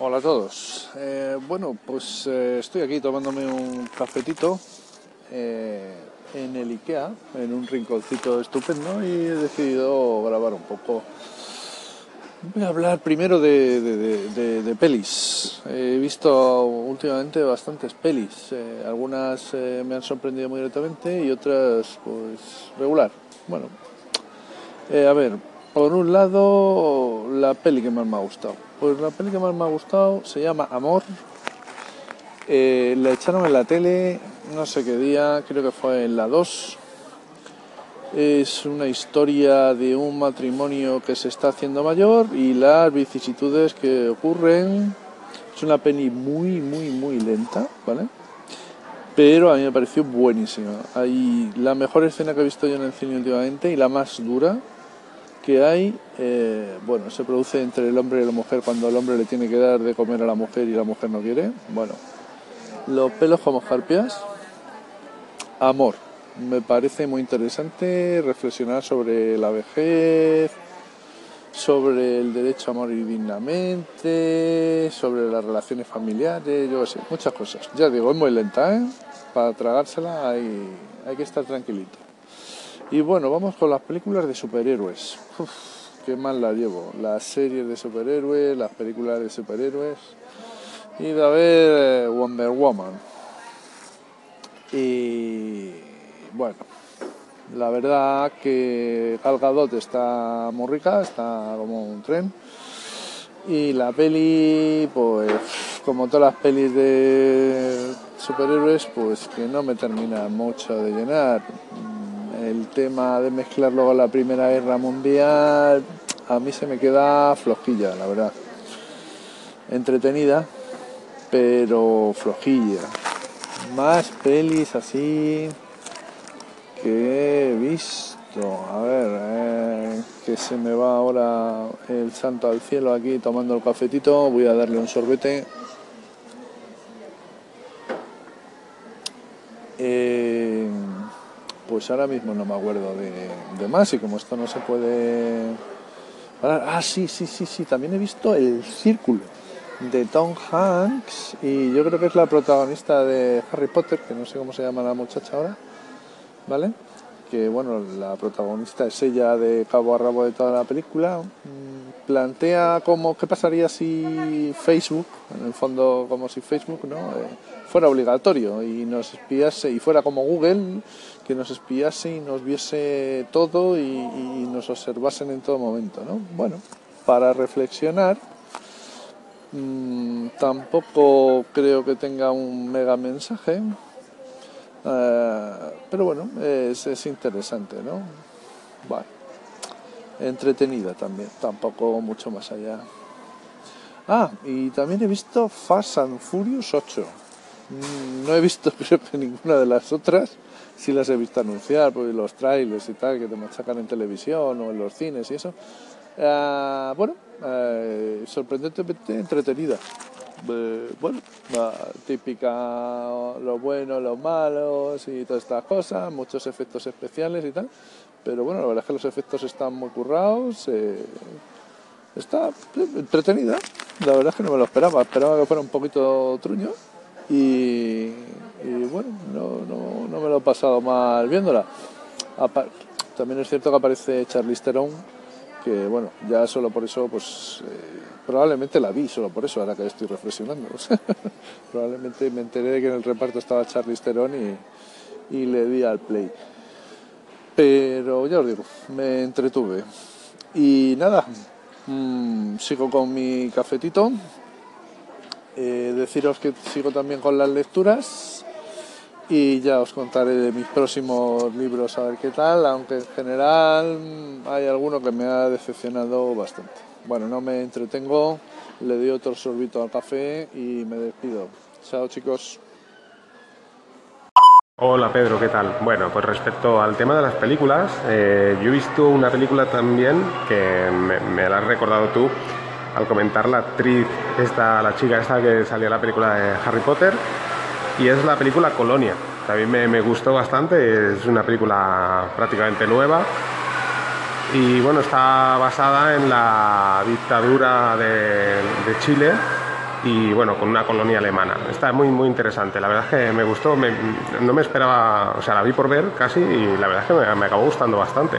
Hola a todos. Eh, bueno, pues eh, estoy aquí tomándome un cafetito eh, en el IKEA, en un rinconcito estupendo, y he decidido grabar un poco. Voy a hablar primero de, de- pelis. He visto últimamente bastantes pelis. Algunas me han sorprendido muy gratamente y otras, pues, regular. Bueno, a ver, por un lado, la peli que más me ha gustado. Pues la peli que más me ha gustado se llama Amor. Eh, la echaron en la tele, no sé qué día, creo que fue en la 2. Es una historia de un matrimonio que se está haciendo mayor y las vicisitudes que ocurren. Es una peli muy, muy, muy lenta, ¿vale? Pero a mí me pareció buenísima. Hay la mejor escena que he visto yo en el cine últimamente y la más dura que hay, eh, bueno, se produce entre el hombre y la mujer cuando el hombre le tiene que dar de comer a la mujer y la mujer no quiere. Bueno, los pelos como escarpias. Amor. Me parece muy interesante reflexionar sobre la vejez, sobre el derecho a morir dignamente, sobre las relaciones familiares, yo sé, muchas cosas. Ya digo, es muy lenta, ¿eh? Para tragársela hay, hay que estar tranquilito. Y bueno, vamos con las películas de superhéroes. Uf, qué mal la llevo. Las series de superhéroes, las películas de superhéroes. Y de a ver eh, Wonder Woman. Y bueno, la verdad que Gal Gadot está muy rica, está como un tren. Y la peli, pues como todas las pelis de superhéroes, pues que no me termina mucho de llenar. El tema de mezclarlo con la Primera Guerra Mundial, a mí se me queda flojilla, la verdad. Entretenida, pero flojilla. Más pelis así que he visto. A ver, eh, que se me va ahora el santo al cielo aquí tomando el cafetito. Voy a darle un sorbete. Pues ahora mismo no me acuerdo de, de más y como esto no se puede... Ah, sí, sí, sí, sí. También he visto El Círculo de Tom Hanks y yo creo que es la protagonista de Harry Potter, que no sé cómo se llama la muchacha ahora, ¿vale? Que bueno, la protagonista es ella de cabo a rabo de toda la película. Mm, Plantea como qué pasaría si Facebook, en el fondo como si Facebook no Eh, fuera obligatorio y nos espiase y fuera como Google, que nos espiase y nos viese todo y, nos observasen en todo momento, ¿no? Bueno, para reflexionar Mm, tampoco creo que tenga un mega mensaje, eh, pero bueno, es, es interesante, ¿no? Bueno, entretenida también, tampoco mucho más allá. Ah, y también he visto Fast and Furious 8. Mm, No he visto ninguna de las otras, sí las he visto anunciar, pues los trailers y tal, que te machacan en televisión o en los cines y eso. Ah, bueno, eh, sorprendentemente entretenida. Eh, bueno, típica, lo bueno, los malos y todas estas cosas, muchos efectos especiales y tal. Pero bueno, la verdad es que los efectos están muy currados. eh, está entretenida. La verdad es que no me lo esperaba. Esperaba que fuera un poquito truño. Y, y bueno, no, no, no me lo he pasado mal viéndola. También es cierto que aparece Charlize Theron, que bueno, ya solo por eso, pues eh, probablemente la vi, solo por eso, ahora que estoy reflexionando. probablemente me enteré de que en el reparto estaba Charlize Theron y, y le di al play. Pero ya os digo, me entretuve. Y nada, mm, sigo con mi cafetito. Eh, deciros que sigo también con las lecturas y ya os contaré de mis próximos libros a ver qué tal, aunque en general hay alguno que me ha decepcionado bastante. Bueno, no me entretengo, le doy otro sorbito al café y me despido. Chao chicos. Hola Pedro, ¿qué tal? Bueno, pues respecto al tema de las películas, eh, yo he visto una película también que me, la has recordado tú al comentar la actriz, esta, la chica esta que salió en la película de Harry Potter, y es la película Colonia. También me, me gustó bastante, es una película prácticamente nueva y bueno, está basada en la dictadura de, Chile y bueno, con una colonia alemana. Está muy, muy interesante. La verdad es que me gustó, no me esperaba, o sea, la vi por ver casi y la verdad es que me acabó gustando bastante.